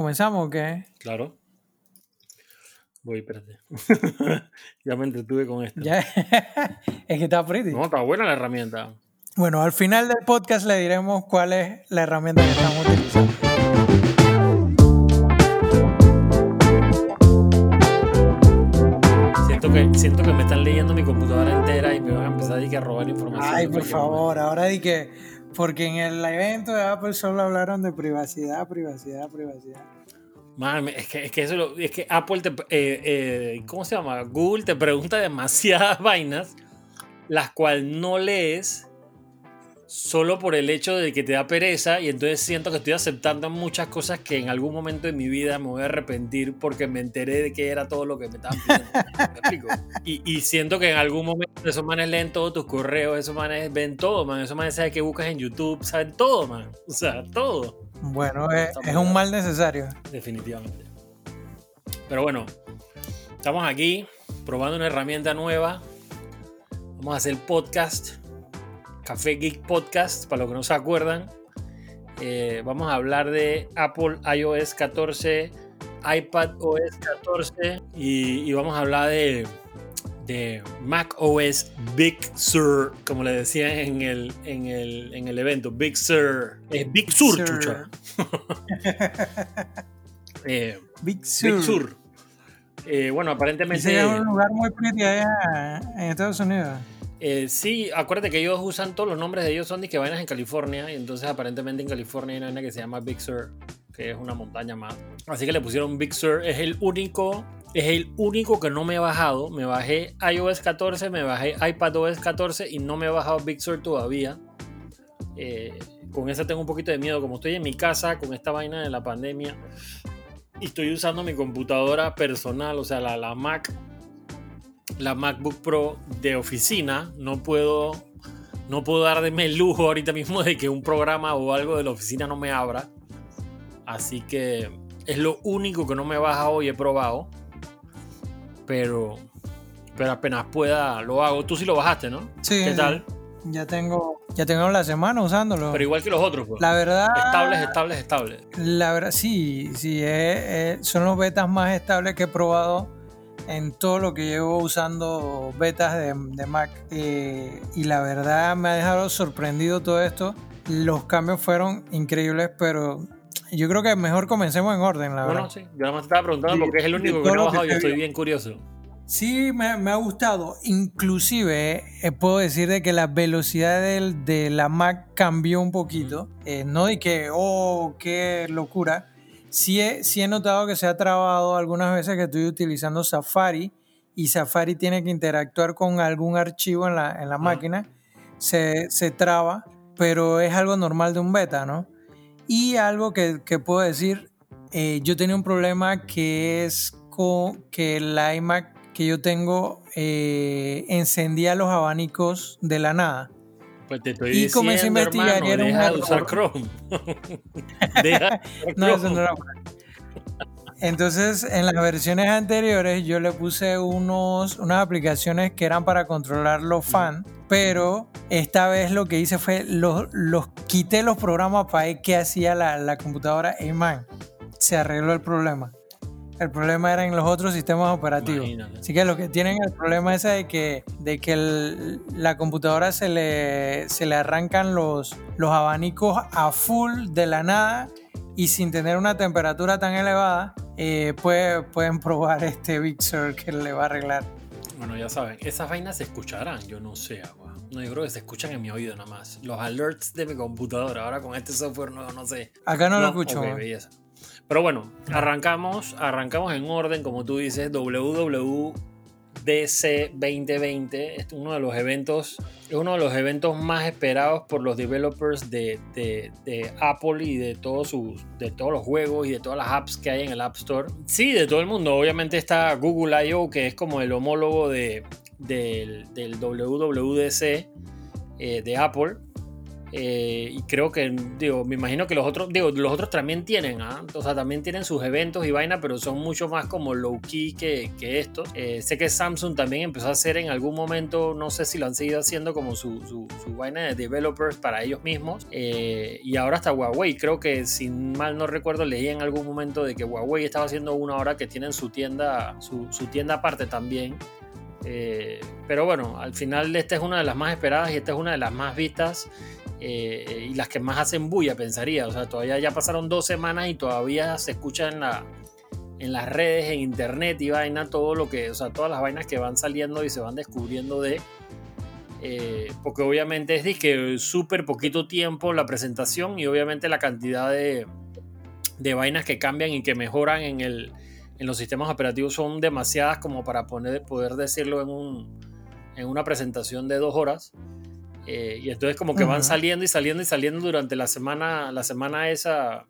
¿Comenzamos o qué? Claro. Voy, espérate. ya me entretuve con esto. Ya, es que está pretty. No, está buena la herramienta. Bueno, al final del podcast le diremos cuál es la herramienta que estamos utilizando. Siento que, siento que me están leyendo mi computadora entera y me van a empezar a, a robar información. Ay, por favor, ahora di que. Porque en el evento de Apple solo hablaron de privacidad, privacidad, privacidad. Man, es que, es que eso lo- es que Apple te, eh, eh, ¿cómo se llama? Google te pregunta demasiadas vainas, las cuales no lees solo por el hecho de que te da pereza y entonces siento que estoy aceptando muchas cosas que en algún momento de mi vida me voy a arrepentir porque me enteré de que era todo lo que me estaban pidiendo. Y, y siento que en algún momento esos manes leen todos tus correos, esos manes ven todo, man. Esos manes saben que buscas en YouTube, saben todo, man. O sea, todo. Bueno, es, es un mal necesario. Definitivamente. Pero bueno, estamos aquí probando una herramienta nueva. Vamos a hacer podcast, Café Geek Podcast, para los que no se acuerdan. Eh, vamos a hablar de Apple iOS 14, iPad OS 14 y, y vamos a hablar de, de Mac OS Big Sur, como le decían en el, en el, en el evento. Big Sur. Es Big Sur, Sur. chucha. Eh, Big Sur. Big Sur. Eh, bueno, aparentemente. es un lugar muy pretty allá en Estados Unidos. Eh, sí, acuérdate que ellos usan todos los nombres de ellos, son que vainas en California. Y entonces, aparentemente, en California hay una vaina que se llama Big Sur, que es una montaña más. Así que le pusieron Big Sur. Es el único. Es el único que no me he bajado. Me bajé iOS 14, me bajé iPadOS 14 y no me he bajado Big Sur todavía. Eh, con esa tengo un poquito de miedo. Como estoy en mi casa con esta vaina de la pandemia y estoy usando mi computadora personal, o sea, la, la Mac, la MacBook Pro de oficina, no puedo, no puedo darme el lujo ahorita mismo de que un programa o algo de la oficina no me abra. Así que es lo único que no me he bajado y he probado. Pero, pero apenas pueda lo hago. Tú sí lo bajaste, ¿no? Sí, ¿Qué tal? Ya tengo, ya tengo la semana usándolo. Pero igual que los otros, pues. La verdad. Estables, estables, estables. La verdad, sí, sí, eh, eh, son los betas más estables que he probado en todo lo que llevo usando betas de, de Mac. Eh, y la verdad me ha dejado sorprendido todo esto. Los cambios fueron increíbles, pero yo creo que mejor comencemos en orden, la verdad. Bueno, sí. Yo nada más te estaba preguntando Sí, porque es el único que no que bajado y estoy bien curioso. Sí, me, me ha gustado. Inclusive eh, puedo decir de que la velocidad del- de la Mac cambió un poquito. Eh, no de que, oh, qué locura. Sí he, sí he notado que se ha trabado algunas veces que estoy utilizando Safari y Safari tiene que interactuar con algún archivo en la, en la máquina. Se, se traba, pero es algo normal de un beta, ¿no? Y algo que, que puedo decir, eh, yo tenía un problema que es con que el iMac que yo tengo eh, encendía los abanicos de la nada. Pues te estoy Y comencé a diciendo, investigar y hermano, era un deja de usar error. Chrome. deja de usar No, eso no era Entonces, en las versiones anteriores yo le puse unos, unas aplicaciones que eran para controlar los fans, pero esta vez lo que hice fue los, los quité los programas para ver qué hacía la, la computadora y man, se arregló el problema. El problema era en los otros sistemas operativos. Imagínate. Así que los que tienen el problema ese de que, de que el- la computadora se le, se le arrancan los, los abanicos a full de la nada y sin tener una temperatura tan elevada, eh, puede- pueden probar este Big Sur que le va a arreglar. Bueno, ya saben, esas vainas se escucharán, yo no sé, agua. No, yo creo que se escuchan en mi oído nada más. Los alerts de mi computadora, ahora con este software nuevo, no sé. Acá no, lo escucho. ok, man. belleza. Pero bueno, arrancamos, arrancamos en orden, como tú dices, WWDC 2020. Es uno de los eventos, es uno de los eventos más esperados por los developers de, de- de Apple y de todos sus, de todos los juegos y de todas las apps que hay en el App Store. Sí, de todo el mundo. Obviamente está Google I.O., que es como el homólogo de, del, del WWDC eh, de Apple. Eh, y creo que, digo, me imagino que los otros, digo, los otros también tienen, ¿ah? o sea, también tienen sus eventos y vaina, pero son mucho más como low key que, que esto. Eh, sé que Samsung también empezó a hacer en algún momento, no sé si lo han seguido haciendo como su, su, vaina de developers para ellos mismos. Eh, y ahora hasta Huawei, creo que si mal no recuerdo, leí en algún momento de que Huawei estaba haciendo una hora que tienen su tienda, su, su tienda aparte también. pero bueno, al final esta es una de las más esperadas y esta es una de las más vistas. Eh, y las que más hacen bulla, pensaría. O sea, todavía ya pasaron dos semanas y todavía se escucha en, la, en las redes, en internet y vaina, todo lo que, o sea, todas las vainas que van saliendo y se van descubriendo de. Eh, porque obviamente es que súper poquito tiempo la presentación y obviamente la cantidad de, de vainas que cambian y que mejoran en, el, en los sistemas operativos son demasiadas como para poner, poder decirlo en, un, en una presentación de dos horas. Eh, y entonces como que van saliendo y saliendo y saliendo durante la semana, la semana esa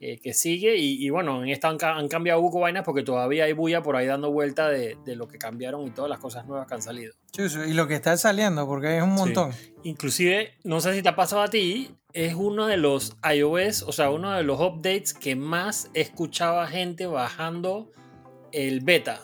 eh, que sigue. Y, bueno, en esta han, cambiado buco vainas porque todavía hay bulla por ahí dando vuelta de, de, lo que cambiaron y todas las cosas nuevas que han salido. y lo que está saliendo, porque es un montón. Inclusive, no sé si te ha pasado a ti, es uno de los iOS, o sea, uno de los updates que más escuchaba gente bajando el beta.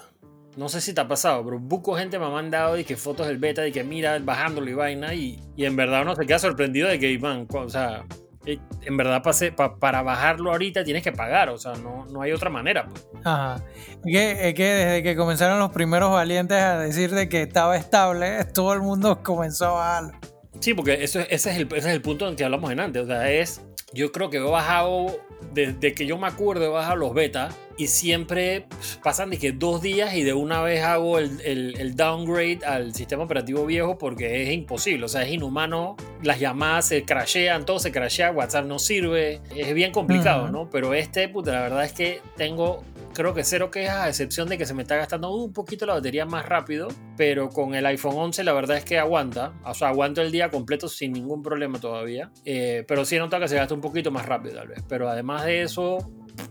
No sé si te ha pasado, pero buco gente me ha mandado y que fotos del beta y que mira bajándolo y vaina y, y en verdad uno se queda sorprendido de que, man, o sea, eh, en verdad pase, para bajarlo ahorita tienes que pagar, o sea, no, no hay otra manera. Pues. Ajá. Es que, desde que comenzaron los primeros valientes a decir de que estaba estable, todo el mundo comenzó a bajarlo. Sí, porque eso, ese, es el, ese es el punto en que hablamos en antes, o sea, es, yo creo que he bajado, desde que yo me acuerdo, he bajado los beta y siempre pasan de que dos días y de una vez hago el, el, downgrade al sistema operativo viejo porque es imposible, o sea, es inhumano, las llamadas se crashean, todo se crashea, WhatsApp no sirve, es bien complicado, ¿no? Pero este, puta, la verdad es que tengo creo que cero quejas, a excepción de que se me está gastando un poquito la batería más rápido, pero con el iPhone 11 la verdad es que aguanta, o sea, aguanto el día completo sin ningún problema todavía, eh, pero sí nota que se gasta un poquito más rápido tal vez, pero además de eso,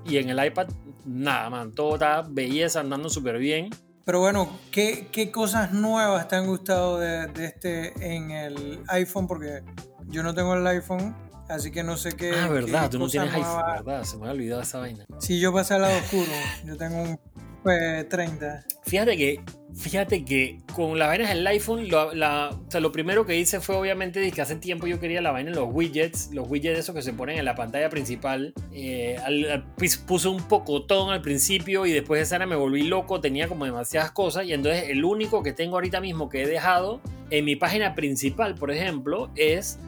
y en el iPad nada, man, todo está belleza, andando súper bien. Pero bueno, ¿qué, ¿qué, cosas nuevas te han gustado de, de, este en el iPhone? Porque yo no tengo el iPhone, así que no sé qué. Ah, verdad, tú no tienes iPhone, verdad, se me ha olvidado esa vaina. Sí, yo pasé al lado oscuro, yo tengo un P30. Fíjate que Fíjate que con las vainas del iPhone, lo, la, o sea, lo primero que hice fue obviamente que hace tiempo yo quería la vaina en los widgets, los widgets esos que se ponen en la pantalla principal. Eh, puse un pocotón al principio y después de esa me volví loco, tenía como demasiadas cosas y entonces el único que tengo ahorita mismo que he dejado en mi página principal, por ejemplo, es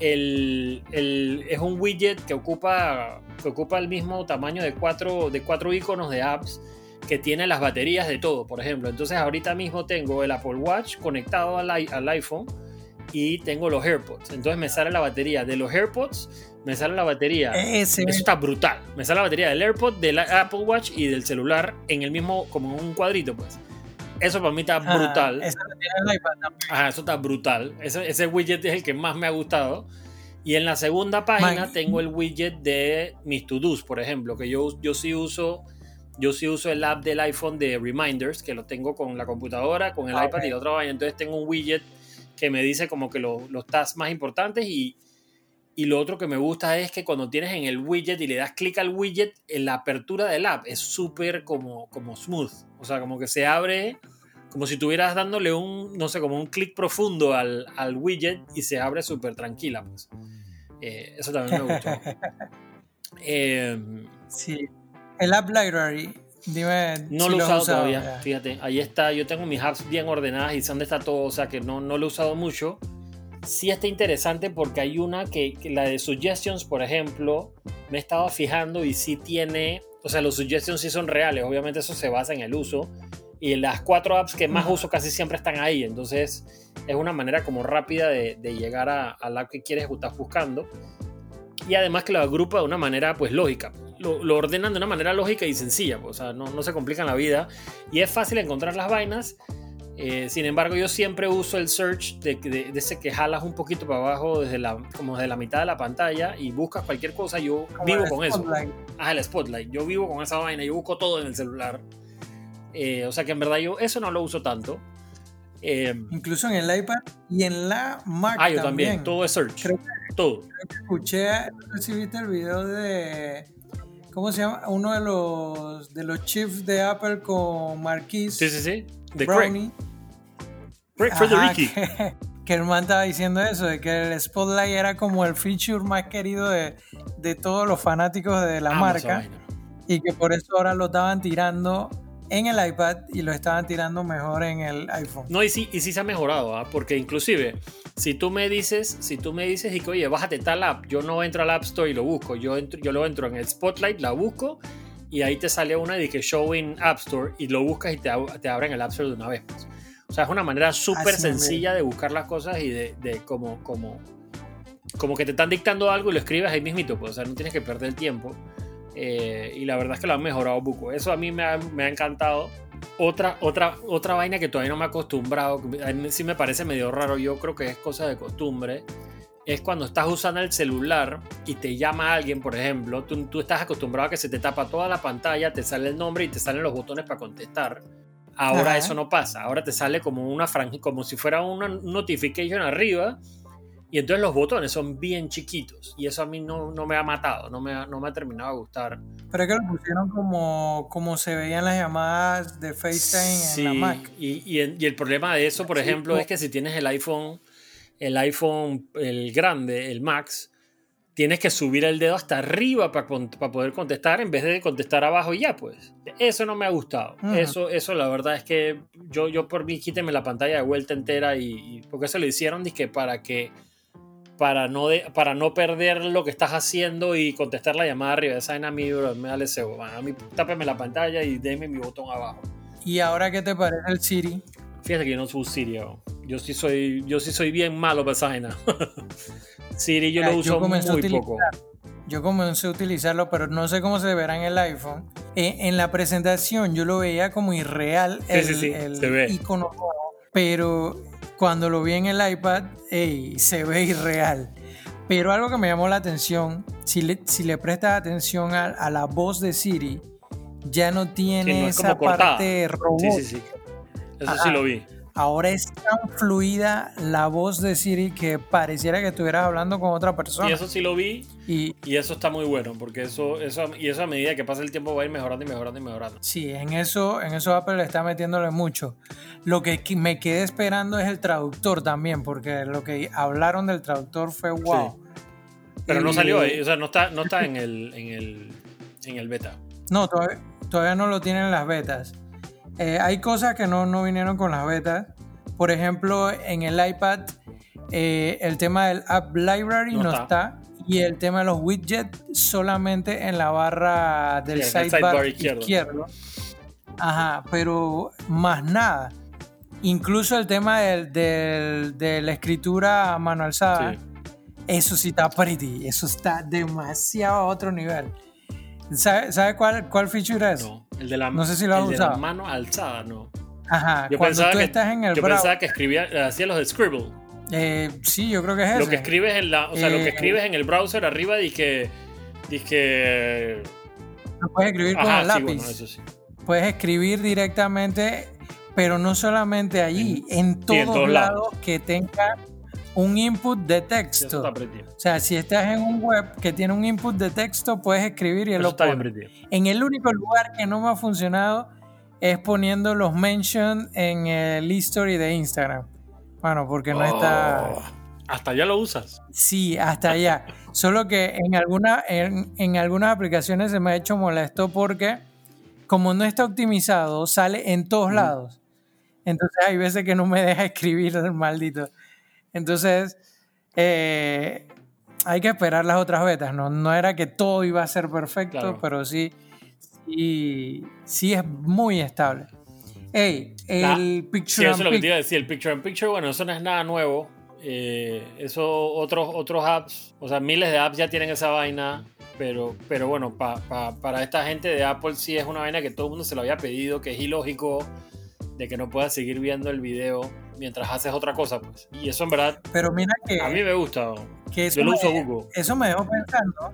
el, el, es un widget que ocupa, que ocupa el mismo tamaño de cuatro, de cuatro iconos de apps que tiene las baterías de todo, por ejemplo. Entonces ahorita mismo tengo el Apple Watch conectado al, al iPhone y tengo los AirPods. Entonces me sale la batería de los AirPods, me sale la batería. Eso está brutal. Me sale la batería del AirPod, del Apple Watch y del celular en el mismo, como en un cuadrito, pues. Eso para mí está brutal. eso, eso está brutal. Ese, ese, widget es el que más me ha gustado. Y en la segunda página tengo el widget de mis to-dos, por ejemplo, que yo, yo sí uso yo sí uso el app del iPhone de Reminders, que lo tengo con la computadora, con el ah, iPad y la otra vaina. Entonces tengo un widget que me dice como que los tasks más importantes y, y lo otro que me gusta es que cuando tienes en el widget y le das clic al widget, en la apertura del app es súper como, como smooth. O sea, como que se abre como si estuvieras dándole un, no sé, como un clic profundo al, al, widget y se abre súper tranquila. Pues. Eh, eso también me gustó. eh, sí. El App Library, dime. No lo he usado, todavía, fíjate. Ahí está, yo tengo mis apps bien ordenadas y dónde está todo, o sea que no, no lo he usado mucho. Sí está interesante porque hay una que, la de suggestions, por ejemplo, me he estado fijando y sí tiene, o sea, los suggestions sí son reales, obviamente eso se basa en el uso. Y las cuatro apps que más uso casi siempre están ahí, entonces es una manera como rápida de, llegar a, la app que quieres o estás buscando. Y además que lo agrupa de una manera pues lógica lo, ordenan de una manera lógica y sencilla, o sea, no, no, se complican la vida y es fácil encontrar las vainas. Eh, sin embargo, yo siempre uso el search de, de, ese que jalas un poquito para abajo desde la, como desde la mitad de la pantalla y buscas cualquier cosa. Yo vivo con eso. Ah, el spotlight. Yo vivo con esa vaina. Yo busco todo en el celular. Eh, o sea que en verdad yo eso no lo uso tanto. Em, Incluso en el iPad y en la Mac. ah, yo también. Todo es search. Creo todo. Creo que escuché, viste el video de. ¿Cómo se llama? Uno de los de los chiefs de Apple con Marquis Sí, sí, sí. De. Brownie. Craig Que, que el man estaba diciendo eso, de que el Spotlight era como el feature más querido de, de todos los fanáticos de la marca y que por eso ahora lo estaban tirando en el iPad y lo estaban tirando mejor en el iPhone. No, y sí, y sí se ha mejorado, ¿ah? porque inclusive, si tú me dices, si tú me dices y que, oye, bájate tal app, yo no entro al App Store y lo busco, yo, entro, yo lo entro en el Spotlight, la busco, y ahí te sale una de que Show in App Store, y lo buscas y te, ab- te abren el App Store de una vez. pues. O sea, es una manera súper sencilla de buscar las cosas y de, de como, como, como que te están dictando algo y lo escribes ahí mismito, pues, o sea, no tienes que perder el tiempo. Eh, y la verdad es que lo han mejorado buco. Eso a mí me ha, me ha encantado. Otra, otra, otra vaina que todavía no me he acostumbrado, que a mí sí me parece medio raro, yo creo que es cosa de costumbre, es cuando estás usando el celular y te llama alguien, por ejemplo, tú, tú estás acostumbrado a que se te tapa toda la pantalla, te sale el nombre y te salen los botones para contestar. Ahora Ajá. eso no pasa, ahora te sale como una franja, como si fuera una notification arriba y entonces los botones son bien chiquitos y eso a mí no, no me ha matado, no me ha, no me ha terminado de gustar. Pero es que lo pusieron como, como se veían las llamadas de FaceTime en la Mac. Y, y el, y el problema de eso, por Sí, ejemplo, no. es que si tienes el iPhone, el iPhone, el grande, el Max, tienes que subir el dedo hasta arriba para, poder contestar en vez de contestar abajo y ya, pues. Eso no me ha gustado. Eso, eso la verdad es que yo, yo por mí quíteme la pantalla de vuelta entera y, y- porque eso lo hicieron dizque para que para no, de- para no perder lo que estás haciendo y contestar la llamada arriba. Esa vaina a mí, bro, me da cebo. man. A mí, tápeme la pantalla y déme mi botón abajo. ¿Y ahora qué te parece el Siri? Fíjate que yo no uso Siri. Yo sí soy, yo sí soy bien malo para esa vaina. Siri yo lo yo uso a muy utilizar- poco. Yo comencé a utilizarlo, pero no sé cómo se verá en el iPhone. Eh, en la presentación yo lo veía como irreal Sí, el, sí, sí, el se ve. icono pero cuando lo vi en el iPad, ey, se ve irreal. Pero algo que me llamó la atención, si le, si le prestas atención a, a la voz de Siri, ya no tiene Sí, no es esa parte robot. Sí, sí, sí. Eso sí lo vi. Ahora es tan fluida la voz de Siri que pareciera que estuvieras hablando con otra persona. Y eso sí lo vi Y, y eso está muy bueno porque eso, eso, y eso a medida que pasa el tiempo va a ir mejorando y mejorando y mejorando. Sí, en eso, en eso Apple le está metiéndole mucho. Lo que me quedé esperando es el traductor también, porque lo que hablaron del traductor fue wow. Pero no salió ahí, o sea, no está, no está en, el, en, el, en el beta. No, todavía, todavía no lo tienen en las betas. Eh, hay cosas que no, no vinieron con las betas. Por ejemplo, en el iPad, eh, el tema del App Library No no, está. está. Y el tema de los widgets solamente en la barra del Sí, sidebar, sidebar izquierdo. izquierdo. Ajá, pero más nada. Incluso el tema del, del- de la escritura a mano alzada, Sí. eso sí está pretty. Eso está demasiado a otro nivel. ¿Sabe, sabe cuál, cuál feature es? No, el de la, No sé si lo has el de la mano alzada, no. Ajá, Yo cuando pensaba tú que, estás en el yo pensaba que escribía, hacía los de Scribble. Eh, sí, yo creo que es Lo ese. que escribes en la, o sea, lo que Eh, escribes en el browser arriba dice que Lo puedes escribir con el sí, lápiz. bueno, eso sí. Puedes escribir directamente, pero no solamente allí, en todos, todos lados, lados. que tenga un input de texto. O sea, si estás en un web que tiene un input de texto, puedes escribir y él lo pone. En el único lugar que no me ha funcionado es poniendo los mention en el history de Instagram. Bueno, porque no está... Oh, Hasta ya lo usas. Sí, hasta allá. Solo que en, alguna, en, en algunas aplicaciones se me ha hecho molesto porque como no está optimizado, sale en todos Ujú. lados. Entonces hay veces que no me deja escribir el maldito. Entonces eh, hay que esperar las otras betas. No, no era que todo iba a ser perfecto, Claro. pero sí, sí, sí es muy estable. Hey, el Sí, Picture eso es and lo que te iba a decir. El Picture in Picture, bueno, eso no es nada nuevo. Eh, eso otros, otros apps, o sea, miles de apps ya tienen esa vaina. Pero, pero bueno, pa- pa- para esta gente de Apple sí es una vaina que todo el mundo se lo había pedido, que es ilógico de que no puedas seguir viendo el video mientras haces otra cosa, pues. Y eso en verdad Pero mira que, a mí me gusta. que eso Yo lo me- uso Google. Eso me dejó pensando,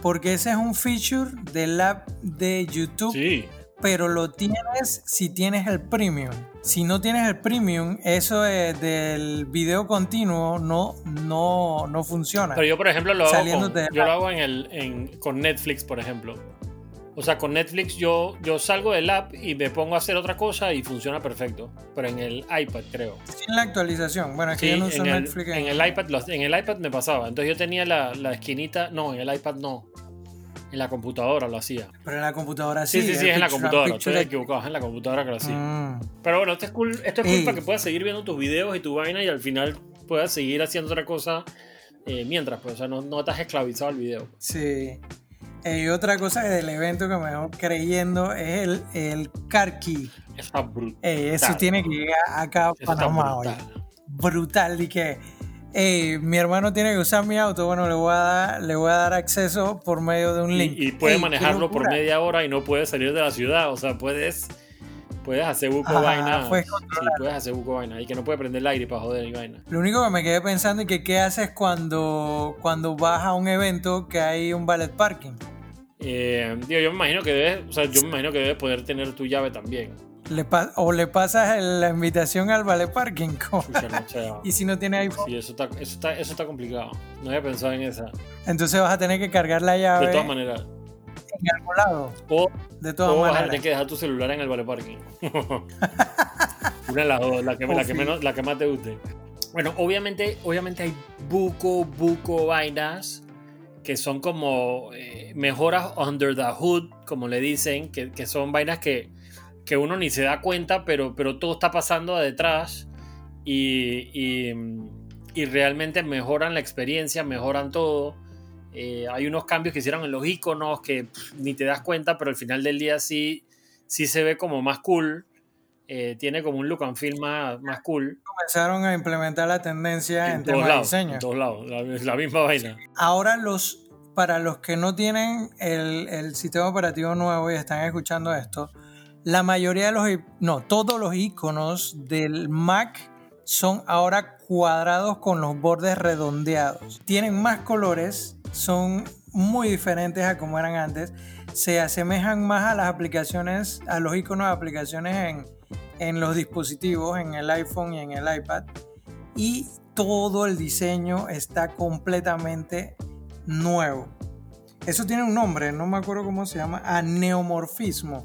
porque ese es un feature del app de YouTube, Sí, pero lo tienes si tienes el premium. si no tienes el premium, eso del video continuo no, no, no funciona. Pero yo, por ejemplo, lo hago, con, yo lo hago en el, con Netflix, por ejemplo. O sea, con Netflix yo, yo salgo del app y me pongo a hacer otra cosa y funciona perfecto. Pero en el iPad, creo. Sin la actualización. Bueno, es que yo no uso Netflix. En, el iPad, en el iPad me pasaba. Entonces yo tenía la, la esquinita. No, en el iPad no. En la computadora lo hacía. Pero en la computadora sí. Sí, sí, sí, es en la computadora. Estoy equivocado, es en la computadora que lo hacía. Mm. Pero bueno, esto es cool, esto es cool para que puedas seguir viendo tus videos y tu vaina y al final puedas seguir haciendo otra cosa eh, mientras, pues, o sea, no, no estás esclavizado al video. Sí. Y otra cosa del evento que me voy creyendo es el, el car key. Está brutal. eso tiene que llegar acá a Panamá hoy. Brutal. Y que mi hermano tiene que usar mi auto, bueno, le voy a dar, le voy a dar acceso por medio de un link. Y, puede manejarlo por media hora y no puede salir de la ciudad, o sea, puedes puedes hacer buco vaina. Sí, puedes hacer buco vaina. Y que no puede prender el aire para joder y vaina. Lo único que me quedé pensando es que qué haces cuando, cuando vas a un evento que hay un ballet parking. Eh, yo me imagino que debes, o sea, yo me imagino que debes poder tener tu llave también o le pasas la invitación al Vale Parking. y si no tiene iPhone. Sí, eso está, eso, está, eso está complicado. No había pensado en esa. Entonces vas a tener que cargar la llave. De todas maneras. En algún lado. O, de todas o maneras. vas a tener que dejar tu celular en el Vale Parking. Una de las dos, la que, la, que menos, la que más te guste. Bueno, obviamente, obviamente hay buco, buco vainas que son como eh, mejoras under the hood, como le dicen, que, que son vainas que que uno ni se da cuenta, pero, pero todo está pasando detrás y, y, realmente mejoran la experiencia, mejoran todo. Eh, hay unos cambios que hicieron en los iconos que ni te das cuenta, pero al final del día sí, sí se ve como más cool. Eh, tiene como un look and feel más, más cool. Comenzaron a implementar la tendencia en, temas de diseño. En todos lados, la, la, misma vaina. Ahora los para los que no tienen el, el sistema operativo nuevo y están escuchando esto, la mayoría de los, no, todos los iconos del Mac son ahora cuadrados con los bordes redondeados. Tienen más colores, son muy diferentes a como eran antes. Se asemejan más a las aplicaciones, a los iconos de aplicaciones en, en los dispositivos, en el iPhone y en el iPad. Y todo el diseño está completamente nuevo. Eso tiene un nombre, no me acuerdo cómo se llama, a neomorfismo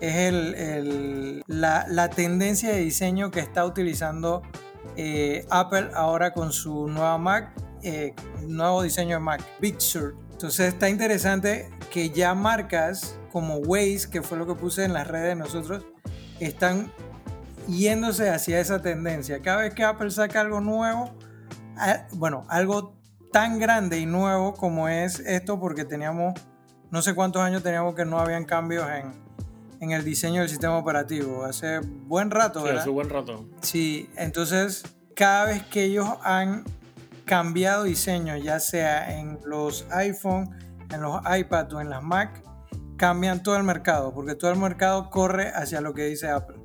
es el, la, tendencia de diseño que está utilizando eh, Apple ahora con su nueva Mac, eh, nuevo diseño de Mac, Big Sur. Entonces está interesante que ya marcas como Waze, que fue lo que puse en las redes de nosotros, están yéndose hacia esa tendencia. Cada vez que Apple saca algo nuevo, bueno, algo tan grande y nuevo como es esto, porque teníamos, no sé cuántos años teníamos que no habían cambios en, en el diseño del sistema operativo. Hace buen rato, ¿verdad? Sí, hace buen rato. Sí, entonces cada vez que ellos han cambiado diseño, ya sea en los iPhone, en los iPad o en las Mac, cambian todo el mercado, porque todo el mercado corre hacia lo que dice Apple.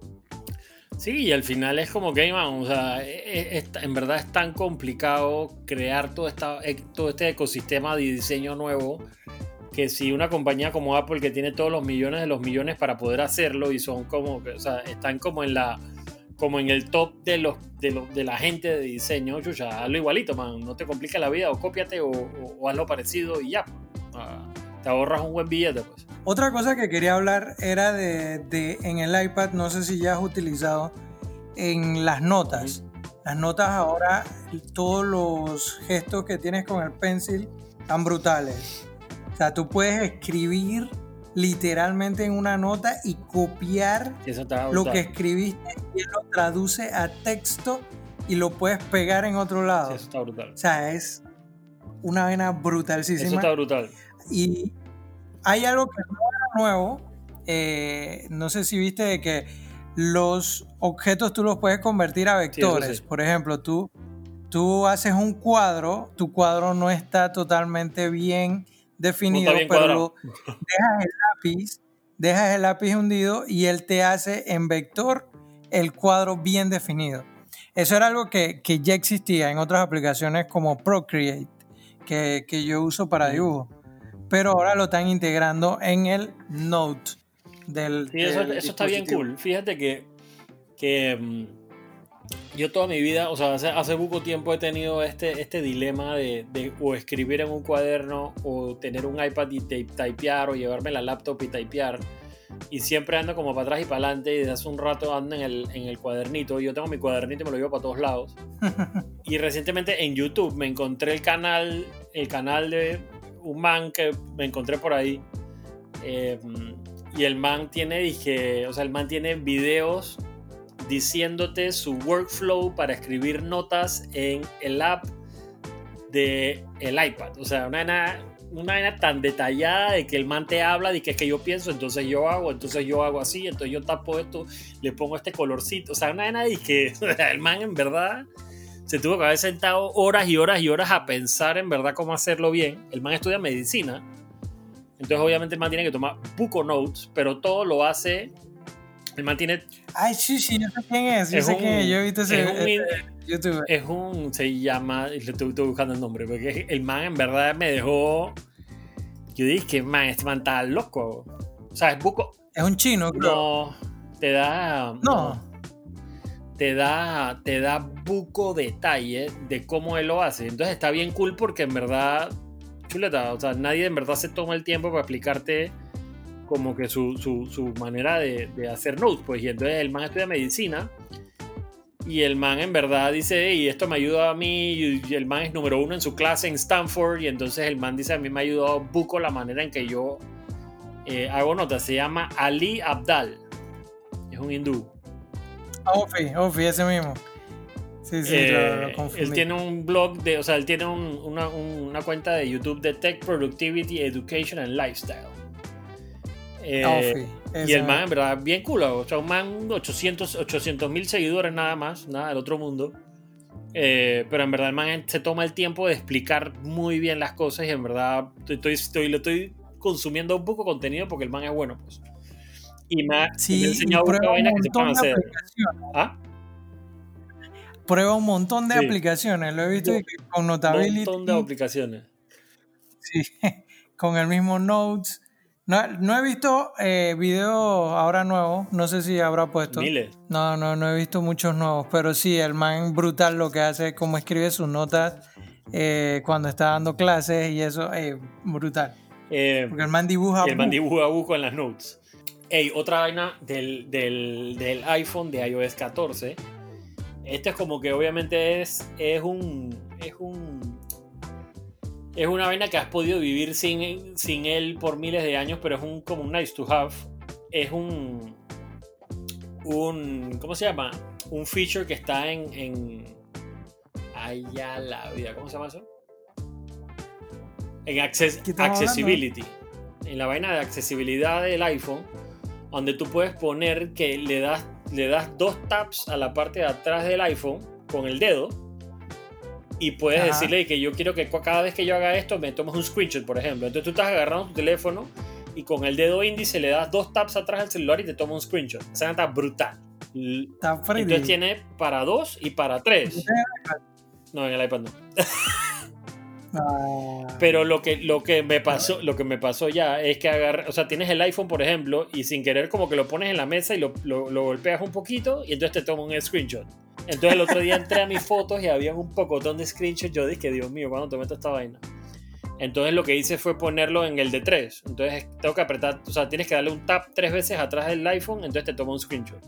Sí, y al final es como Game On, o sea, e, e, en verdad es tan complicado crear todo, esta, e, todo este ecosistema de diseño nuevo que si una compañía como Apple que tiene todos los millones de los millones para poder hacerlo y son como, o sea, están como en la como en el top de los de, los, de la gente de diseño, chucha, hazlo igualito, man, no te complica la vida o cópiate o, o, hazlo parecido y ya, te ahorras un buen billete pues. Otra cosa que quería hablar era de, de, en el iPad, no sé si ya has utilizado en las notas. Las notas ahora, todos los gestos que tienes con el pencil están brutales. O sea, tú puedes escribir literalmente en una nota y copiar lo que escribiste y lo traduce a texto y lo puedes pegar en otro lado. eso está brutal. O sea, es una vena brutalísima. Eso está brutal. Y hay algo que es nuevo. Eh, no sé si viste de que los objetos tú los puedes convertir a vectores. Por ejemplo, tú, tú haces un cuadro, tu cuadro no está totalmente bien definido, pero dejas el lápiz, dejas el lápiz hundido y él te hace en vector el cuadro bien definido. Eso era algo que, ya existía en otras aplicaciones como Procreate, que, yo uso para dibujo. Pero ahora lo están integrando en el Note del. Sí, eso, está bien cool. Fíjate que que mm, yo toda mi vida, o sea, hace, hace poco tiempo he tenido este, este dilema de, de o escribir en un cuaderno o tener un iPad y typear o llevarme la laptop y typear. Y siempre ando como para atrás y para adelante y desde hace un rato ando en el, en el cuadernito. Yo tengo mi cuadernito y me lo llevo para todos lados. y recientemente en YouTube me encontré el canal, el canal de un man que me encontré por ahí. Eh, y el man tiene, dije, o sea, el man tiene videos diciéndote su workflow para escribir notas en el app de el iPad. O sea, una una tan detallada de que el man te habla de que es que yo pienso, entonces yo hago, entonces yo hago así, entonces yo tapo esto, le pongo este colorcito. O sea, una nada de que el man en verdad se tuvo que haber sentado horas y horas y horas a pensar en verdad cómo hacerlo bien. El man estudia medicina. Entonces, obviamente, el man tiene que tomar buco notes, pero todo lo hace el man tiene. Ay, sí, sí, yo sé quién es. Yo sé quién es. Yo he visto ese. Es un, eh, YouTube. Es un. Se llama. Le estoy, buscando el nombre. Porque el man en verdad me dejó. Yo dije que, man, este man está loco. O sea, es buco. Es un chino, creo. No. Te da. No. Te da. Te da buco detalle de cómo él lo hace. Entonces está bien cool porque en verdad. Chuleta. O sea, nadie en verdad se toma el tiempo para explicarte como que su, su, su manera de, de, hacer notes, pues, y entonces el man estudia medicina y el man en verdad dice, y esto me ayuda a mí, y el man es número uno en su clase en Stanford, y entonces el man dice, a mí me ha ayudado buco la manera en que yo eh, hago notas, se llama Ali Abdal, es un hindú. Ofi, Ofi, ese mismo. Sí, sí, eh, Él tiene un blog de, o sea, él tiene un, una, una cuenta de YouTube de Tech Productivity, Education and Lifestyle. Eh, y el man, en verdad, bien culo. O sea, un man, 800 mil seguidores nada más, nada del otro mundo. Eh, pero en verdad, el man se toma el tiempo de explicar muy bien las cosas y en verdad, estoy, estoy, le estoy consumiendo un poco contenido porque el man es bueno, pues. Y me ha, enseñado una vaina que se pueden hacer. ¿Ah? Prueba un montón de aplicaciones, lo he visto con Notability. Un montón de aplicaciones. Sí, con el mismo Notes no, he visto eh, videos ahora nuevos, no sé si habrá puesto. Miles. No, no, no he visto muchos nuevos, pero sí, el man brutal lo que hace es como escribe sus notas eh, cuando está dando clases y eso, es eh, brutal. Eh, Porque el man dibuja. El man dibuja buco en las notes. Ey, otra vaina del, del, del, iPhone de iOS 14. Este es como que obviamente es, es un. Es un es una vaina que has podido vivir sin, sin él por miles de años, pero es un, como un nice to have. Es un, un. ¿Cómo se llama? Un feature que está en. en allá la vida. ¿Cómo se llama eso? En access, accessibility. En la vaina de accesibilidad del iPhone, donde tú puedes poner que le das, le das dos taps a la parte de atrás del iPhone con el dedo y puedes decirle que yo quiero que cada vez que yo haga esto me tomes un screenshot, por ejemplo. Entonces tú estás agarrando tu teléfono y con el dedo índice le das dos taps atrás al celular y te toma un screenshot. O sea, está brutal. Está Entonces tiene para dos y para tres. No, en el iPad no. Pero lo que, lo que me pasó, lo que me pasó ya es que agarra, o sea, tienes el iPhone, por ejemplo, y sin querer como que lo pones en la mesa y lo, lo, lo golpeas un poquito y entonces te toma un screenshot. Entonces el otro día entré a mis fotos y había un pocotón de screenshots. Yo dije, Dios mío, ¿cuándo te meto esta vaina? Entonces lo que hice fue ponerlo en el de 3. Entonces tengo que apretar, o sea, tienes que darle un tap tres veces atrás del iPhone, entonces te toma un screenshot.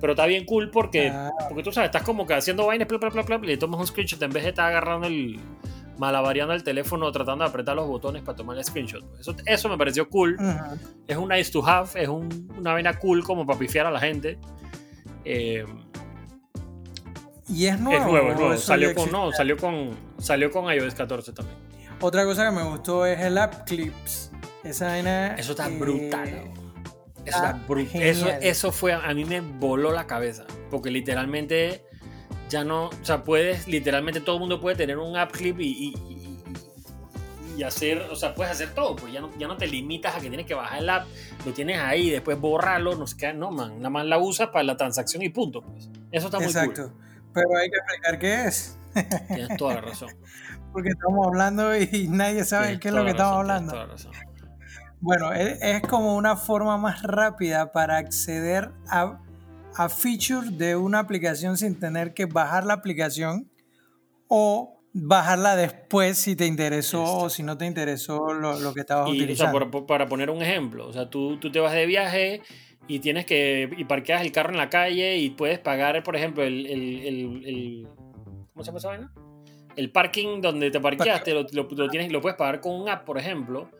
Pero está bien cool porque, ah. porque tú sabes, estás como que haciendo vainas, bla, bla, bla, bla, y le tomas un screenshot en vez de estar agarrando el, malavariando el teléfono tratando de apretar los botones para tomar el screenshot. Eso, eso me pareció cool. Es un nice to have, es una vaina cool como para pifiar a la gente. Eh, y es nuevo. Es nuevo, es nuevo. Salió con, no, salió, con, salió con iOS 14 también. Otra cosa que me gustó es el App Clips. Esa vaina. Eso está brutal. Eso, está brutal. Eso, eso fue, a mí me voló la cabeza. Porque literalmente ya no, o sea, puedes, literalmente todo el mundo puede tener un app clip y, y, hacer, o sea, puedes hacer todo, pues ya no, ya no te limitas a que tienes que bajar el app, lo tienes ahí, después borrarlo, no sé qué, no, man, nada más la usas para la transacción y punto, pues. Eso está muy Exacto. Pero hay que explicar qué es. Tienes toda la razón. Porque estamos hablando y nadie sabe qué es lo que estamos hablando. Toda la razón. Bueno, es, como una forma más rápida para acceder a a feature de una aplicación sin tener que bajar la aplicación o bajarla después si te interesó o si no te interesó lo, que estabas utilizando. para poner un ejemplo, o sea, tú, tú te vas de viaje y tienes que y parqueas el carro en la calle y puedes pagar, por ejemplo, el, el, el, ¿cómo se llama esa vaina? El parking donde te parqueaste, lo, lo, tienes, lo puedes pagar con un app, por ejemplo.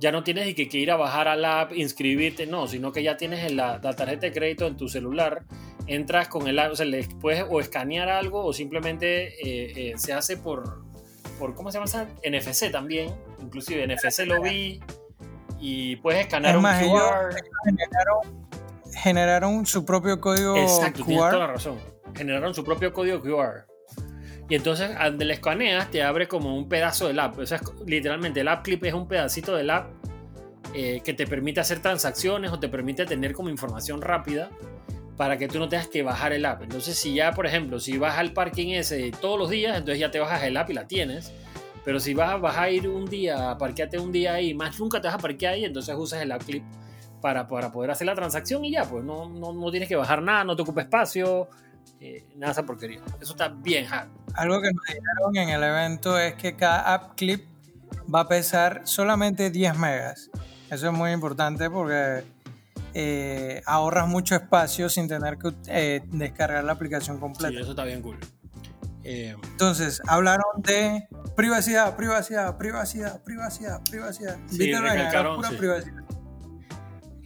Ya no tienes que, que ir a bajar al app, inscribirte, no, sino que ya tienes la, la, tarjeta de crédito en tu celular, entras con el app, o sea, le puedes o escanear algo o simplemente eh, eh, se hace por, por, ¿cómo se llama? NFC también, inclusive NFC lo vi y puedes escanear un QR. Generaron, su propio código Exacto, Tienes toda la razón. Generaron su propio código QR. Y entonces, donde le te abre como un pedazo del app. O sea, literalmente, el app clip es un pedacito del app eh, que te permite hacer transacciones o te permite tener como información rápida para que tú no tengas que bajar el app. Entonces, si ya, por ejemplo, si vas al parking ese todos los días, entonces ya te bajas el app y la tienes. Pero si vas, vas a ir un día, parqueate un día ahí, más nunca te vas a parquear ahí, entonces usas el app clip para, para poder hacer la transacción y ya, pues no, no, no tienes que bajar nada, no te ocupa espacio, eh, nada de esa porquería. Eso está bien hard. Algo que nos dijeron en el evento es que cada app clip va a pesar solamente 10 megas. Eso es muy importante porque eh, ahorras mucho espacio sin tener que eh, descargar la aplicación completa. Sí, eso está bien cool. Entonces, hablaron de privacidad, privacidad, privacidad, privacidad, privacidad. Sí, recalcaron, pura privacidad.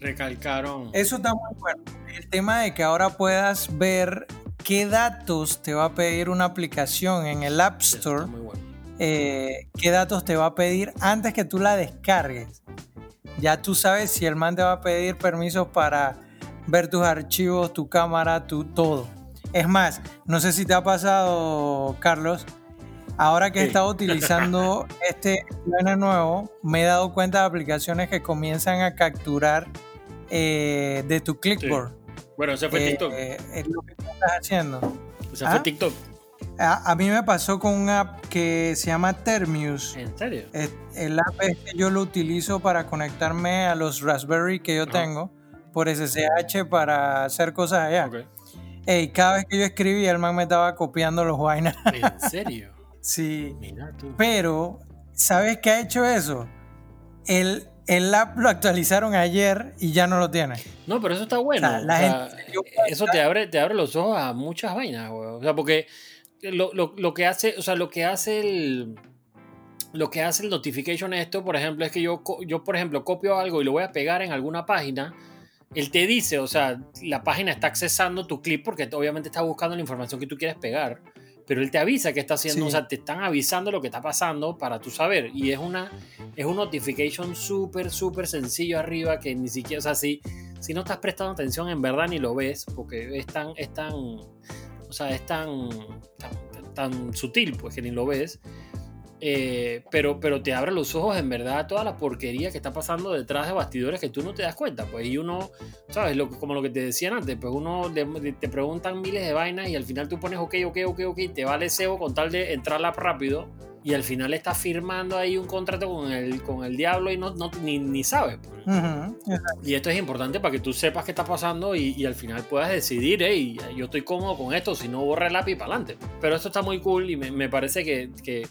Recalcaron. Eso está muy bueno. El tema de que ahora puedas ver qué datos te va a pedir una aplicación en el App Store, eh, qué datos te va a pedir antes que tú la descargues. Ya tú sabes si el man te va a pedir permisos para ver tus archivos, tu cámara, tu todo. Es más, no sé si te ha pasado, Carlos, ahora que he estado utilizando este plan nuevo, me he dado cuenta de aplicaciones que comienzan a capturar eh, de tu clipboard. Bueno, ese fue TikTok. Eh, es lo que estás haciendo. O sea, fue ¿Ah? TikTok. A, mí me pasó con un app que se llama Termius. ¿En serio? el app es que yo lo utilizo para conectarme a los Raspberry que yo tengo por SSH para hacer cosas allá. Okay. Ey, cada vez que yo escribía, el man me estaba copiando los vainas. ¿En serio? sí. Mira tú. Pero, ¿sabes qué ha hecho eso? El, el app lo actualizaron ayer y ya no lo tiene. No, pero eso está bueno. eso te abre, te abre los ojos a muchas vainas, güey. O sea, porque lo, que hace, o sea, lo que hace el. Lo que hace el notification esto, por ejemplo, es que yo, yo, por ejemplo, copio algo y lo voy a pegar en alguna página. Él te dice, o sea, la página está accesando tu clip porque obviamente está buscando la información que tú quieres pegar pero él te avisa que está haciendo, o sea, te están avisando lo que está pasando para tú saber. Y es una es un notification súper, súper sencillo arriba que ni siquiera, o sea, si, si no estás prestando atención en verdad ni lo ves, porque es tan, es tan, o sea, es tan, tan, tan sutil, pues que ni lo ves. Eh, pero, pero te abre los ojos en verdad a toda la porquería que está pasando detrás de bastidores que tú no te das cuenta. Pues y uno, ¿sabes? Lo, como lo que te decían antes, pues uno te preguntan miles de vainas y al final tú pones ok, ok, ok, ok, te vale SEO con tal de entrar rápido y al final estás firmando ahí un contrato con el, con el diablo y no, no ni, ni, sabes. Pues. Y esto es importante para que tú sepas qué está pasando y, y al final puedas decidir, hey, yo estoy cómodo con esto, si no borra el lápiz para adelante. Pero esto está muy cool y me, me parece que, que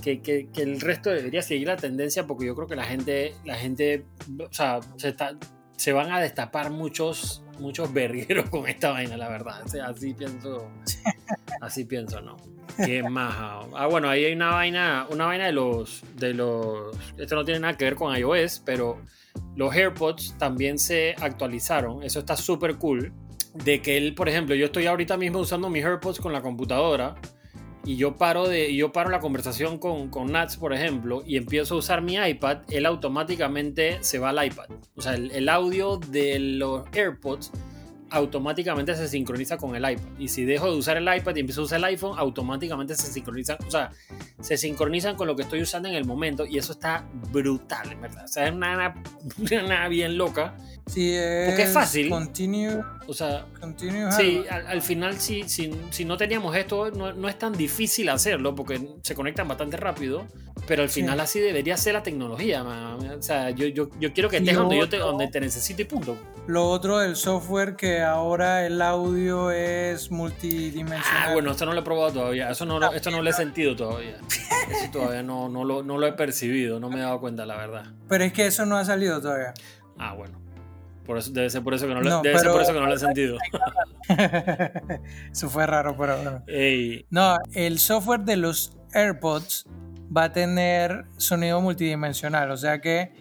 que, que, el resto debería seguir la tendencia porque yo creo que la gente, la gente, o sea, se, está, se van a destapar muchos, muchos vergueros con esta vaina, la verdad. así pienso, así pienso, ¿no? ¿Qué más? Ah, bueno, ahí hay una vaina, una vaina de los, de los, esto no tiene nada que ver con iOS, pero los AirPods también se actualizaron. Eso está súper cool. De que él, por ejemplo, yo estoy ahorita mismo usando mis AirPods con la computadora y yo paro, de, yo paro la conversación con, con Nats, por ejemplo, y empiezo a usar mi iPad, él automáticamente se va al iPad. O sea, el, el audio de los AirPods automáticamente se sincroniza con el iPad. Y si dejo de usar el iPad y empiezo a usar el iPhone, automáticamente se sincroniza, o sea, se sincronizan con lo que estoy usando en el momento y eso está brutal, en verdad. O sea, es una, una, bien loca. Sí, es Porque es fácil. Continue. O sea, sí, al, final, si, si, si, no teníamos esto, no, no, es tan difícil hacerlo porque se conectan bastante rápido. Pero al final, así debería ser la tecnología. O sea, yo, yo, yo quiero que estés donde, yo te, donde te necesite y punto. Lo otro del software que que ahora el audio es multidimensional. Ah, bueno, esto no lo he probado todavía. Eso no, esto no lo he sentido todavía. Eso todavía no, no, lo, no lo he percibido, no me he dado cuenta, la verdad. Pero es que eso no ha salido todavía. Ah, bueno. Por eso, debe ser por eso que no, lo, debe ser por eso que no lo he sentido. eso fue raro, pero bueno. No, el software de los AirPods va a tener sonido multidimensional, o sea que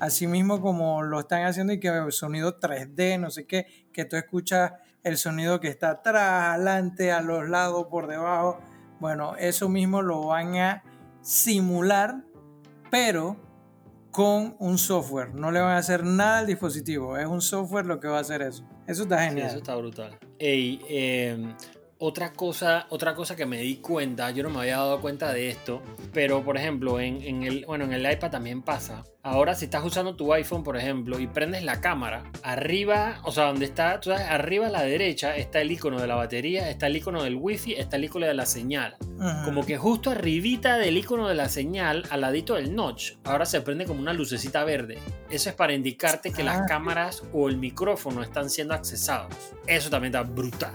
así mismo como lo están haciendo y que sonido 3D, no sé qué, que tú escuchas el sonido que está atrás, adelante, a los lados, por debajo. Bueno, eso mismo lo van a simular, pero con un software. No le van a hacer nada al dispositivo. Es un software lo que va a hacer eso. Eso está genial. eso está brutal. Ey, eh, otra cosa, otra cosa que me di cuenta, yo no me había dado cuenta de esto, pero por ejemplo, en, el, bueno, en el iPad también pasa. Ahora, si estás usando tu iPhone, por ejemplo, y prendes la cámara, arriba, o sea, donde está, tú sabes, arriba a la derecha está el icono de la batería, está el icono del wifi, está el icono de la señal. Como que justo arribita del icono de la señal, al ladito del notch, ahora se prende como una lucecita verde. Eso es para indicarte que las ah. cámaras o el micrófono están siendo accesados. Eso también está brutal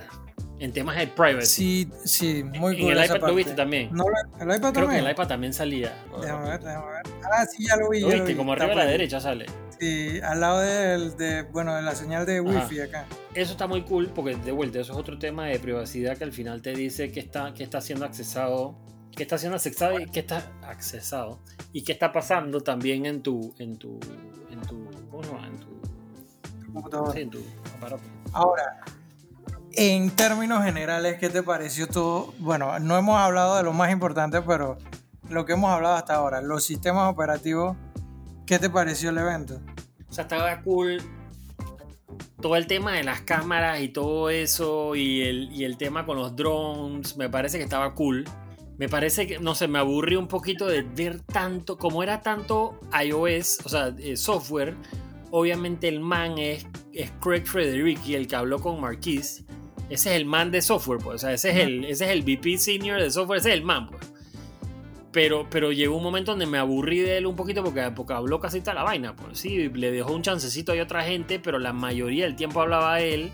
en temas de privacy. Sí, sí, muy En el iPad lo viste también. No, el iPad Creo que en el iPad también salía. Déjame ver, déjame ver. Ah, sí, ya lo vi. Lo viste, como arriba a la derecha sale. Sí, al lado del, de, bueno, de la señal de Wi-Fi acá. Eso está muy cool porque, de vuelta, eso es otro tema de privacidad que al final te dice que está, que está siendo accesado que está siendo accesado y que está accesado y qué está pasando también en tu en tu en tu ¿cómo se llama? en tu computadora sí, en tu aparato ahora en términos generales, ¿qué te pareció todo? Bueno, no hemos hablado de lo más importante, pero lo que hemos hablado hasta ahora, los sistemas operativos, ¿qué te pareció el evento? O sea, estaba cool todo el tema de las cámaras y todo eso y el, el tema con los drones, me parece que estaba cool. Me parece que, no sé, me aburrí un poquito de ver tanto, como era tanto iOS, o sea, eh, software, obviamente el man es, es Craig Fredericky, el que habló con Marquis ese es el man de software, pues. O sea, ese es, el, ese es el VP senior de software, ese es el man, pues. Pero, pero llegó un momento donde me aburrí de él un poquito porque, porque habló casi toda la vaina. Pues sí, le dejó un chancecito a otra gente, pero la mayoría del tiempo hablaba él.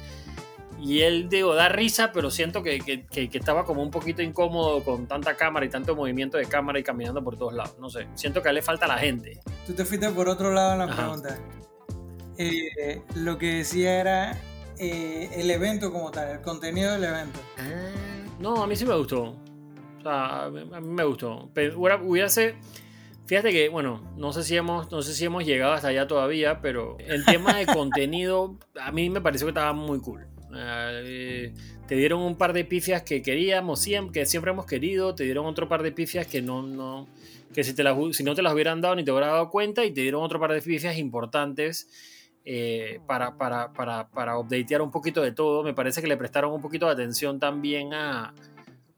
Y él, digo, da risa, pero siento que, que, que, estaba como un poquito incómodo con tanta cámara y tanto movimiento de cámara y caminando por todos lados. No sé, siento que a él le falta la gente. Tú te fuiste por otro lado en la pregunta. Eh, lo que decía era eh, el evento como tal, el contenido del evento. Ah, no, a mí sí me gustó. O sea, a mí me gustó. Pero hubiese. Fíjate que, bueno, no sé si hemos, no sé si hemos llegado hasta allá todavía, pero el tema de contenido a mí me pareció que estaba muy cool. Eh, te dieron un par de pifias que queríamos, siempre, que siempre hemos querido, te dieron otro par de pifias que no, no que si, te las, si no te las hubieran dado ni te hubieras dado cuenta, y te dieron otro par de pifias importantes eh, para, para, para, para, updatear un poquito de todo. Me parece que le prestaron un poquito de atención también a,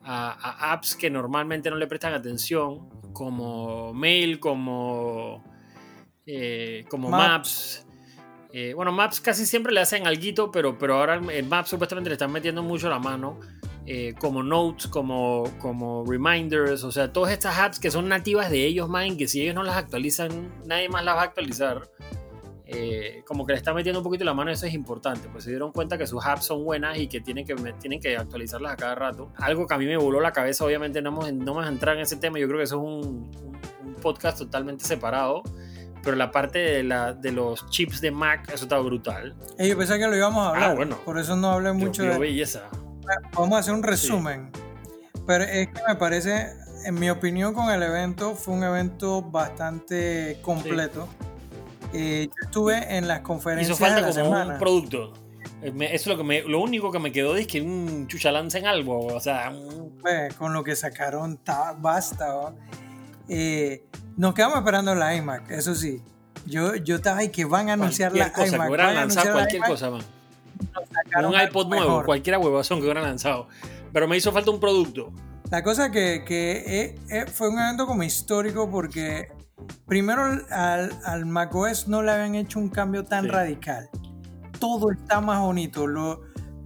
a, apps que normalmente no le prestan atención, como Mail, como, eh, como Maps. Eh, bueno, Maps casi siempre le hacen algo, pero, pero ahora el Maps supuestamente le están metiendo mucho la mano. como Notes, como, como Reminders, o sea, todas estas apps que son nativas de ellos, man, que si ellos no las actualizan, nadie más las va a actualizar. Eh, como que le está metiendo un poquito la mano, eso es importante, pues se dieron cuenta que sus apps son buenas y que tienen que, tienen que actualizarlas a cada rato. Algo que a mí me voló la cabeza, obviamente no vamos, no vamos a entrar en ese tema, yo creo que eso es un, podcast totalmente separado, pero la parte de, la, de los chips de Mac, eso está brutal. yo pensé que lo íbamos a hablar, ah, bueno. por eso no hablé mucho de... belleza. Vamos a hacer un resumen, pero es que me parece, en mi opinión con el evento, fue un evento bastante completo. Eh, yo estuve en las conferencias. Hizo falta como un producto. Eh, eso es lo, que me, lo único que me quedó es que un chucha en algo. O sea, pues, con lo que sacaron, basta. Eh, nos quedamos esperando la iMac, eso sí. Yo, yo estaba ahí que van a anunciar la cosa, iMac. Que hubieran lanzado cualquier cosa, man. Un iPod nuevo, cualquiera huevazón que hubieran lanzado. Pero me hizo falta un producto. La cosa que, que fue un evento como histórico porque Primero al, al macOS no le habían hecho un cambio tan radical. Todo está más bonito.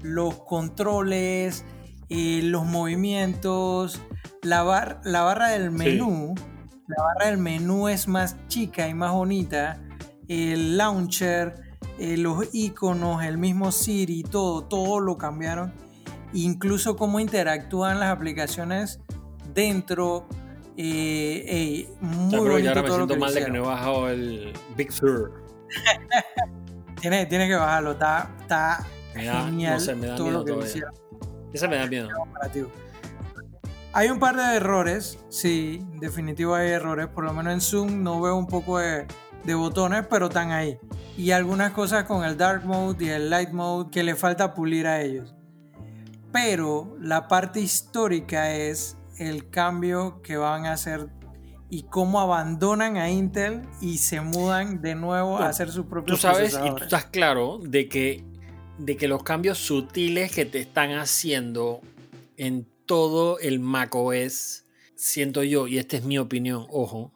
los controles, eh, los movimientos, la, la barra del menú. La barra del menú es más chica y más bonita. El launcher, eh, los iconos, el mismo Siri, todo, todo lo cambiaron. Incluso cómo interactúan las aplicaciones dentro. Eh, eh, muy bonito ahora me siento mal de que no he bajado el Big Sur. Tiene, tiene que bajarlo, está, está no genial sé, me da todo miedo lo que todavía. hicieron. Ese me da miedo. Hay un par de errores, sí, definitivo hay errores. Por lo menos en Zoom no veo un poco de, de botones, pero están ahí. Y algunas cosas con el Dark Mode y el Light Mode que le falta pulir a ellos. Pero la parte histórica es el cambio que van a hacer y cómo abandonan a Intel y se mudan de nuevo a hacer sus Tú propios sabes y tú estás claro de que, de que los cambios sutiles que te están haciendo en todo el macOS, siento yo, y esta es mi opinión, ojo,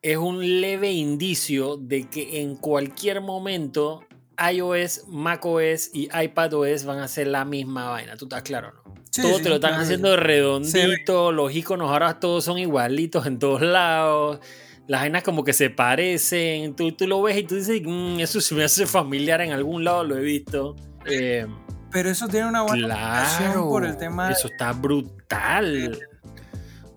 es un leve indicio de que en cualquier momento iOS, macOS y iPadOS van a ser la misma vaina. Tú estás claro, ¿no? Sí, todo sí, te lo están claro. haciendo redondito, los iconos ahora todos son igualitos en todos lados, las vainas como que se parecen, tú, tú lo ves y tú dices, "Mm, eso se me hace familiar en algún lado, lo he visto. Eh, Pero eso tiene una buena claro, por el tema eso está brutal.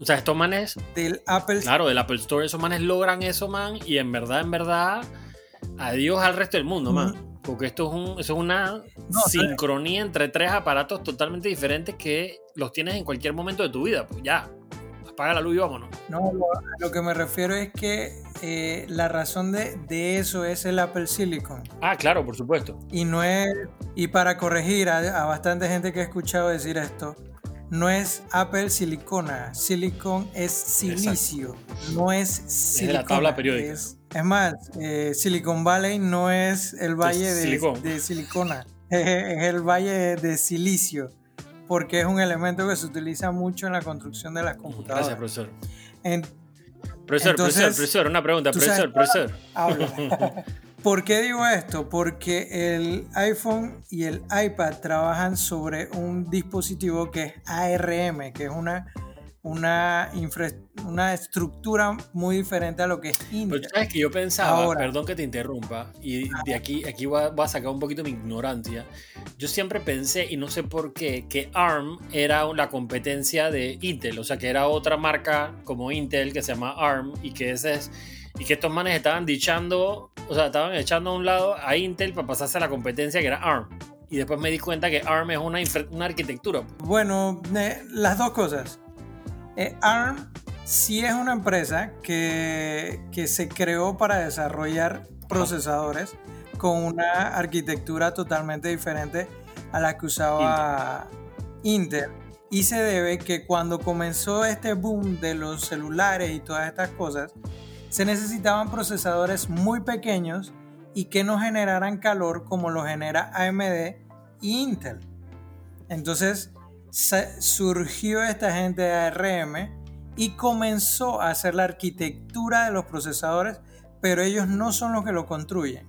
O sea, estos manes, del Apple claro, del Apple Store, esos manes logran eso, man, y en verdad, en verdad, adiós al resto del mundo, man. Porque esto es, un, eso es una No, sincronía entre tres aparatos totalmente diferentes que los tienes en cualquier momento de tu vida. Pues ya, apaga la luz y vámonos. No, lo, a lo que me refiero es que eh, la razón de, de eso es el Apple Silicon. Ah, claro, por supuesto. Y no es. Y para corregir a, a bastante gente que he escuchado decir esto, no es Apple Silicona. Silicon es silicio, no es de silicona. la tabla periódica. Es, es más, eh, Silicon Valley no es el valle de, silicona, es el valle de, silicio. Porque es un elemento que se utiliza mucho en la construcción de las computadoras. Gracias, profesor. En- Profesor, Entonces, profesor, profesor, una pregunta, profesor, profesor. Habla. ¿Por qué digo esto? Porque el iPhone y el iPad trabajan sobre un dispositivo que es ARM, que es una, una, infra- una estructura muy diferente a lo que es Pero Intel. tú sabes que yo pensaba, Ahora. perdón que te interrumpa, y de aquí, aquí voy, a, voy a sacar un poquito mi ignorancia. Yo siempre pensé, y no sé por qué, que ARM era la competencia de Intel, o sea, que era otra marca como Intel que se llama ARM y que ese es. Y que estos manes estaban dichando, o sea, estaban echando a un lado a Intel para pasarse a la competencia que era ARM. Y después me di cuenta que ARM es una, infra- una arquitectura. Bueno, eh, las dos cosas. Eh, ARM sí es una empresa que, que se creó para desarrollar procesadores con una arquitectura totalmente diferente a la que usaba Intel. Y se debe que cuando comenzó este boom de los celulares y todas estas cosas, se necesitaban procesadores muy pequeños y que no generaran calor como lo genera AMD y Intel. Entonces surgió esta gente de ARM y comenzó a hacer la arquitectura de los procesadores, pero ellos no son los que lo construyen.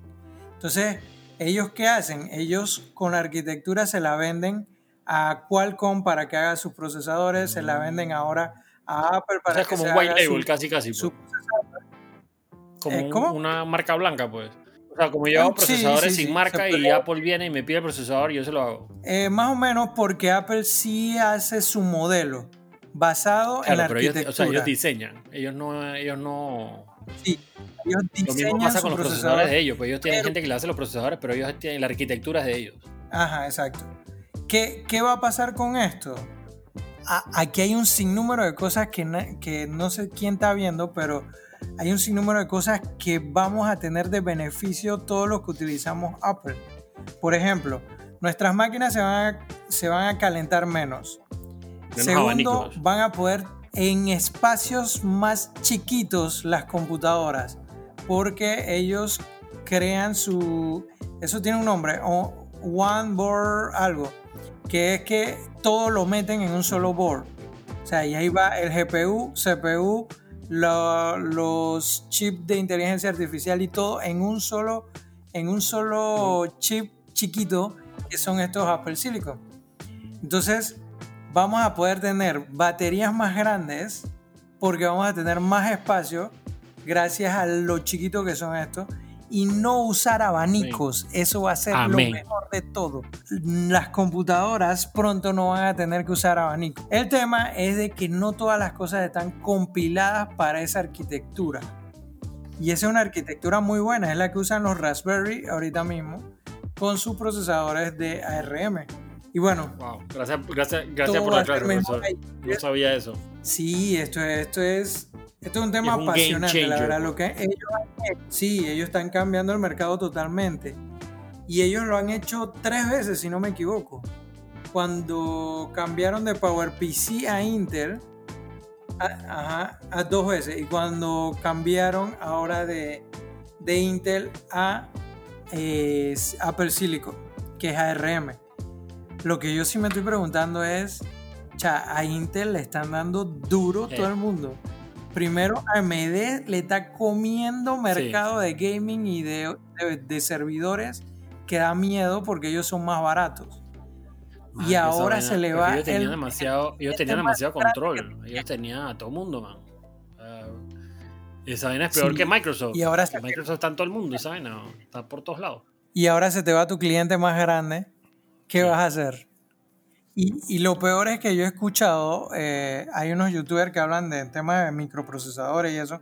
Entonces, ¿ellos qué hacen? Ellos con la arquitectura se la venden a Qualcomm para que haga sus procesadores, se la venden ahora a Apple O para sea, es como un white label, su- casi, casi. su pues. Como Eh, una marca blanca, pues. O sea, como yo hago procesadores sí, sin sí, marca y. Apple viene y me pide el procesador yo se lo hago. Eh, más o menos porque Apple sí hace su modelo basado en Claro, la pero ellos, arquitectura. o sea, ellos diseñan. Ellos no, ellos no. Sí, ellos Lo mismo diseñan pasa con los procesadores procesador. de ellos, pues ellos tienen pero- gente que le hace los procesadores, pero ellos tienen la arquitectura es de ellos. Ajá, exacto. ¿Qué, qué va a pasar con esto? A- aquí hay un sinnúmero de cosas que, na- que no sé quién está viendo, pero hay un sinnúmero de cosas que vamos a tener de beneficio todos los que utilizamos Apple. Por ejemplo, nuestras máquinas se van a, se van a calentar menos. Menos Segundo, abanicos. van a poder en espacios más chiquitos las computadoras, porque ellos crean su... Eso tiene un nombre, o One Board algo, que es que todo lo meten en un solo board. O sea, y ahí va el GPU, CPU, lo- los chips de inteligencia artificial y todo en un solo, en un solo chip chiquito que son estos Apple Silicon. Entonces, vamos a poder tener baterías más grandes porque vamos a tener más espacio gracias a lo chiquito que son estos y no usar abanicos. Eso va a ser Amén. lo mejor de todo. Las computadoras pronto no van a tener que usar abanicos. El tema es de que no todas las cosas están compiladas para esa arquitectura. Y esa es una arquitectura muy buena, es la que usan los Raspberry ahorita mismo con sus procesadores de ARM. Y bueno, Wow. Gracias, gracias, gracias por la mejor profesor. No sabía eso. Sí, esto es, esto es, esto es un tema Es un game apasionante, la verdad. Lo que ellos han hecho- sí, ellos están cambiando el mercado totalmente. Y ellos lo han hecho tres veces, si no me equivoco. Cuando cambiaron de PowerPC a Intel, a, ajá, a dos veces. Y cuando cambiaron ahora de, de Intel a eh, Apple Silicon, que es ARM. Lo que yo sí me estoy preguntando es, cha, a Intel le están dando duro Eh. todo el mundo. Primero, AMD le está comiendo mercado de gaming y de, de- de servidores que da miedo porque ellos son más baratos. Man, y ahora vaina- se le va Ellos tenían el- demasiado, ellos el tenían demasiado control. Ellos tenían a todo el mundo, man. Esa vaina es peor Sí, que Microsoft. y ahora se- Microsoft está en todo el mundo, esa vaina. Está por todos lados. y ahora se te va tu cliente más grande, ¿qué Sí. vas a hacer? Y, y lo peor es que yo he escuchado, eh, hay unos youtubers que hablan de temas de microprocesadores y eso,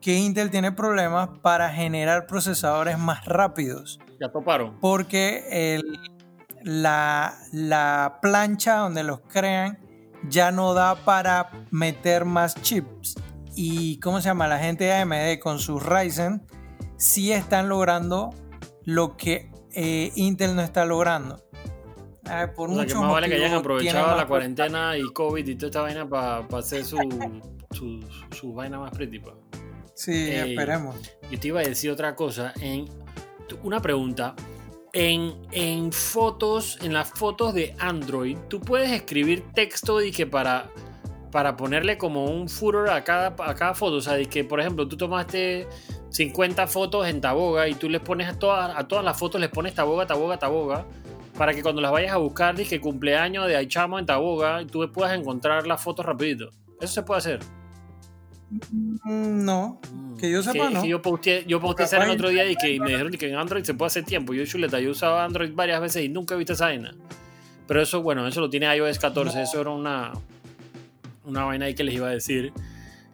que Intel tiene problemas para generar procesadores más rápidos, Ya toparon. porque el- la, la plancha donde los crean ya no da para meter más chips. Y ¿cómo se llama? La gente de AMD con sus Ryzen sí están logrando lo que eh, Intel no está logrando. Ah, por O sea, que más vale que hayan aprovechado la cuarentena y COVID y toda esta vaina para hacer su, su, su vaina más pretty. pa. Sí, Ey. esperemos. Yo te iba a decir otra cosa. En, una pregunta. En, en fotos, en las fotos de Android, tú puedes escribir texto y que para, para ponerle como un footer a cada, a cada foto. O sea, de que, por ejemplo, tú tomaste 50 fotos en Taboga y tú les pones a todas, a todas las fotos, les pones Taboga, Taboga, Taboga. Para que cuando las vayas a buscar, dije cumpleaños de Aichamo en Taboga, y tú puedas encontrar las fotos rapidito. Eso se puede hacer. Mm, No, Que yo sepa, que, no. que yo posteé, yo el otro día y, que, y me dijeron que en Android se puede hacer tiempo. Yo, chuleta, yo he usado Android varias veces y nunca he visto esa vaina. Pero eso, bueno, eso lo tiene iOS 14. No. Eso era una, una vaina ahí que les iba a decir.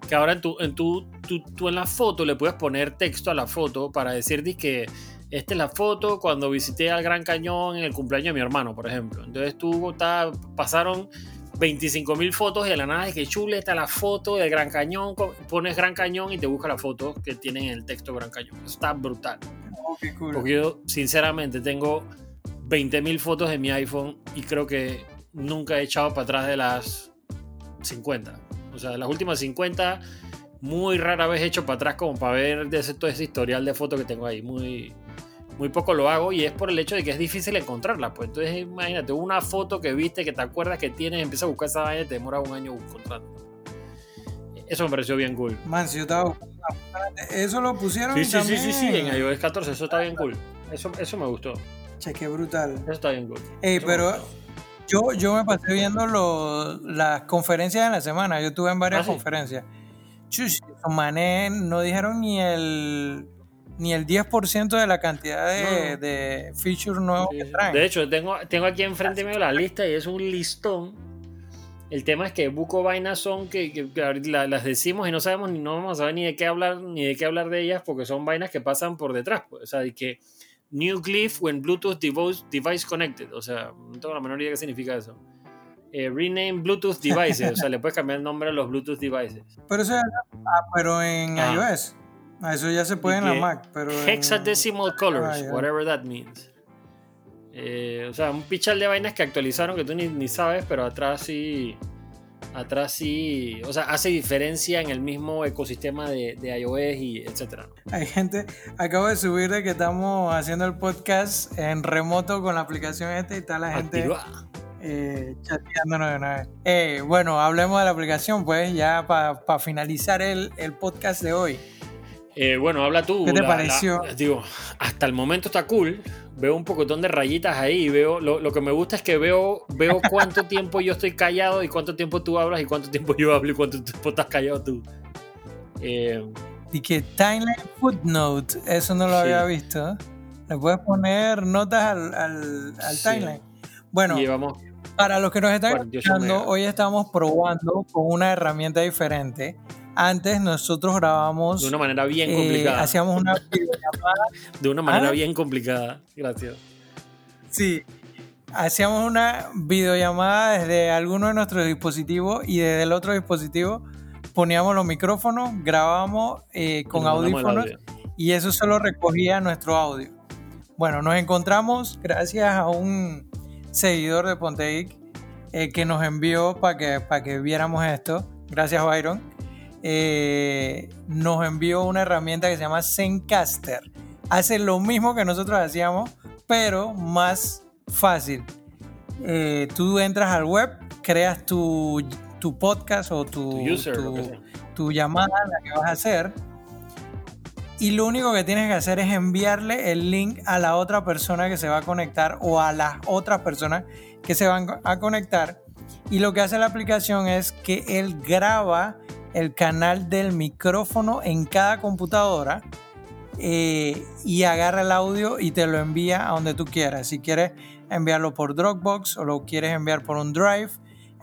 Que ahora en tu, en tu, tú, tú en la foto le puedes poner texto a la foto para decir que esta es la foto cuando visité al Gran Cañón en el cumpleaños de mi hermano, por ejemplo. Entonces tú está- pasaron 25 mil fotos y de la nada es que chuleta la foto del Gran Cañón, pones Gran Cañón y te busca la foto que tiene en el texto Gran Cañón. Eso está brutal. Oh, qué cool. Porque yo, sinceramente, tengo 20 mil fotos de mi iPhone y creo que nunca he echado para atrás de las 50. O sea, de las últimas 50, muy rara vez he hecho para atrás como para ver de ese, todo ese historial de fotos que tengo ahí. Muy, muy poco lo hago y es por el hecho de que es difícil encontrarla. Pues entonces, imagínate, una foto que viste, que te acuerdas que tienes, empieza a buscar esa vaina y te demora un año encontrando. Eso me pareció bien cool. Man, si yo estaba Eso lo pusieron Sí, sí, sí, sí, sí, también. en iOS 14, eso está bien cool. Eso, eso me gustó. Che, qué brutal. Eso está bien cool. Ey, Eso pero yo, yo me pasé viendo lo- las conferencias de la semana. Yo estuve en varias Ah, sí. conferencias. Chus, manes no dijeron ni el ni el 10% de la cantidad de, No. de features nuevos Sí, que traen. De hecho, tengo, tengo aquí enfrente mío la lista y es un listón. El tema es que buco vainas son que, que- que ahorita la- las decimos y no sabemos ni no vamos a saber ni de qué hablar ni de qué hablar de ellas porque son vainas que pasan por detrás. Pues. O sea, de que New Glyph when Bluetooth device, device connected. O sea, no tengo la menor idea qué significa eso. Eh, rename Bluetooth devices. o sea, le puedes cambiar el nombre a los Bluetooth devices. Pero eso ya- ah, pero en Ah. iOS. Eso ya se puede en la Mac, pero Hexadecimal colors, Ah, ya. whatever that means. Eh, o sea, un pichal de vainas que actualizaron que tú ni, ni sabes, pero atrás sí. Atrás sí. O sea, hace diferencia en el mismo ecosistema de, de iOS y etcétera. Hay gente, acabo de subir de que estamos haciendo el podcast en remoto con la aplicación esta y está la gente Activa. eh, chateándonos de una vez. Eh, bueno, hablemos de la aplicación, pues, ya para finalizar el, el podcast de hoy. Eh, bueno, habla tú. ¿Qué te la- pareció? la- digo, hasta el momento está cool. Veo un pocotón de rayitas ahí. Veo, lo, lo que me gusta es que veo, veo cuánto tiempo yo estoy callado y cuánto tiempo tú hablas y cuánto tiempo yo hablo y cuánto tiempo estás callado tú. Eh, Y que Timeline Footnote, eso no lo había visto. Le puedes poner notas al, al, timeline. Bueno, para los que nos están escuchando, hoy estamos probando con una herramienta diferente. Antes nosotros grabábamos. De una manera bien complicada. Eh, hacíamos una videollamada. De una manera ¿Ah? bien complicada. Gracias. Sí. Hacíamos una videollamada desde alguno de nuestros dispositivos y desde el otro dispositivo poníamos los micrófonos, grabábamos eh, con audífonos y eso solo recogía nuestro audio. Bueno, nos encontramos gracias a un seguidor de Ponteic eh, que nos envió para que, para que viéramos esto. Gracias, Byron. Eh, nos envió una herramienta que se llama Zencaster. Hace lo mismo que nosotros hacíamos, pero más fácil. tú entras al web, creas tu tu podcast o tu, tu, llamada, la que vas a hacer. Y lo único que tienes que hacer es enviarle el link a la otra persona que se va a conectar o a las otras personas que se van a conectar. Y lo que hace la aplicación es que él graba el canal del micrófono en cada computadora eh, y agarra el audio y te lo envía a donde tú quieras. Si quieres enviarlo por Dropbox o lo quieres enviar por un Drive,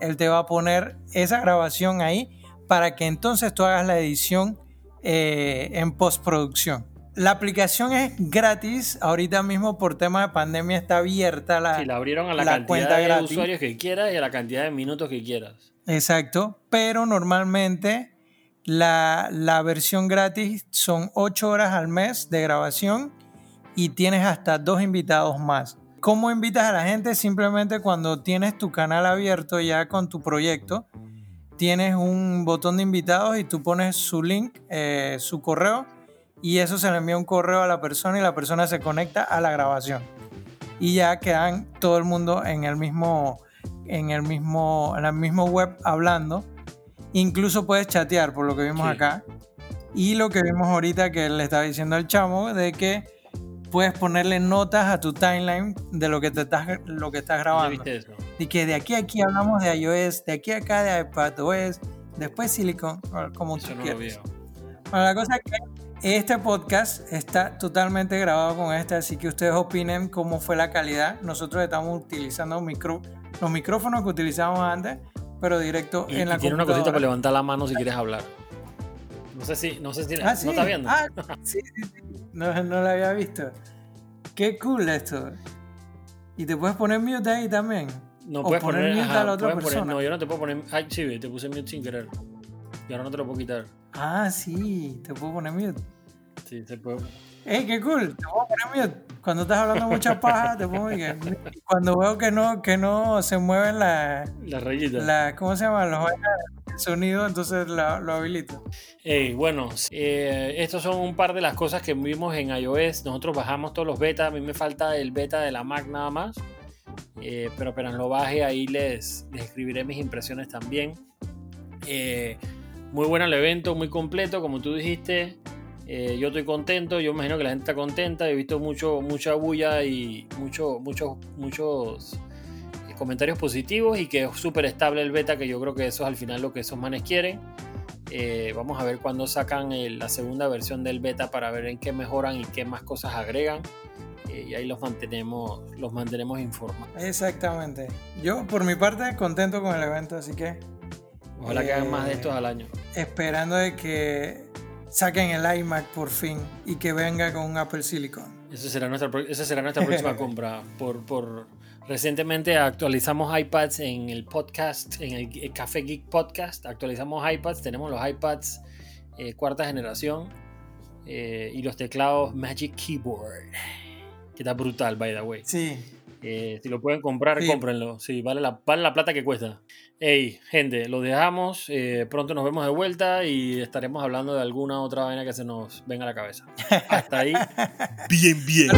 él te va a poner esa grabación ahí para que entonces tú hagas la edición eh, en postproducción. La aplicación es gratis, ahorita mismo por tema de pandemia está abierta la, sí, la abrieron a la, cantidad de usuarios que quieras y a la cantidad de minutos que quieras. Exacto, pero normalmente la, la versión gratis son 8 horas al mes de grabación y tienes hasta dos invitados más. ¿Cómo invitas a la gente? Simplemente cuando tienes tu canal abierto ya con tu proyecto, tienes un botón de invitados y tú pones su link, eh, su correo, y eso se le envía un correo a la persona y la persona se conecta a la grabación. Y ya quedan todo el mundo en el mismo, en el mismo, en el mismo web hablando. Incluso puedes chatear, por lo que vimos acá. Y lo que vimos ahorita que le estaba diciendo al chamo, de que puedes ponerle notas a tu timeline de lo que te estás lo que estás grabando. Y que de aquí a aquí hablamos de iOS, de aquí a acá de iPadOS, después Silicon, como tú quieras. Bueno, la cosa es que este podcast está totalmente grabado con este, así que ustedes opinen cómo fue la calidad. Nosotros estamos utilizando micro, los micrófonos que utilizábamos antes, pero directo en la y tiene una cosita para levantar la mano si quieres hablar. No sé si, no sé si, ah, ¿no está viendo? Ah, sí, sí, sí. No, no lo había visto. Qué cool esto. Y te puedes poner mute ahí también. No puedes poner, mute a la otra persona. no, yo no te puedo poner. Ay, sí, te puse mute sin querer. Y ahora no te lo puedo quitar. Ah, sí, te puedo poner mute. Sí, te puedo. ¡Ey, qué cool! Te puedo poner mute. Cuando estás hablando mucha paja, te pongo mute. Cuando veo que no, que no se mueven las. Las rayitas. La, ¿Cómo se llama? Los sonido, entonces lo, habilito. bueno, eh, estos son un par de las cosas que vimos en iOS. Nosotros bajamos todos los betas. A mí me falta el beta de la Mac nada más. Eh, pero apenas lo baje, ahí les, escribiré mis impresiones también. Eh, muy bueno el evento, muy completo, como tú dijiste. Yo estoy contento, yo imagino que la gente está contenta. He visto mucho, mucha bulla y mucho, muchos, muchos comentarios positivos y que es súper estable el beta, que yo creo que eso es al final lo que esos manes quieren. Eh, vamos a ver cuándo sacan la segunda versión del beta para ver en qué mejoran y qué más cosas agregan. Eh, y ahí los mantenemos, los mantenemos informados. Exactamente. Yo, por mi parte, contento con el evento, así que. Ojalá que hagan más de estos al año. Esperando de que saquen el iMac por fin y que venga con un Apple Silicon. Esa será nuestra, esa será nuestra próxima compra por, por Recientemente actualizamos iPads en el podcast, en el Café Geek Podcast. Actualizamos iPads, tenemos los iPads eh, cuarta generación eh, y los teclados Magic Keyboard, que está brutal, by the way. Sí. Eh, si lo pueden comprar, cómprenlo. Sí, vale la, vale la plata que cuesta. Hey, gente, lo dejamos. pronto nos vemos de vuelta y estaremos hablando de alguna otra vaina que se nos venga a la cabeza. Hasta ahí. bien, bien.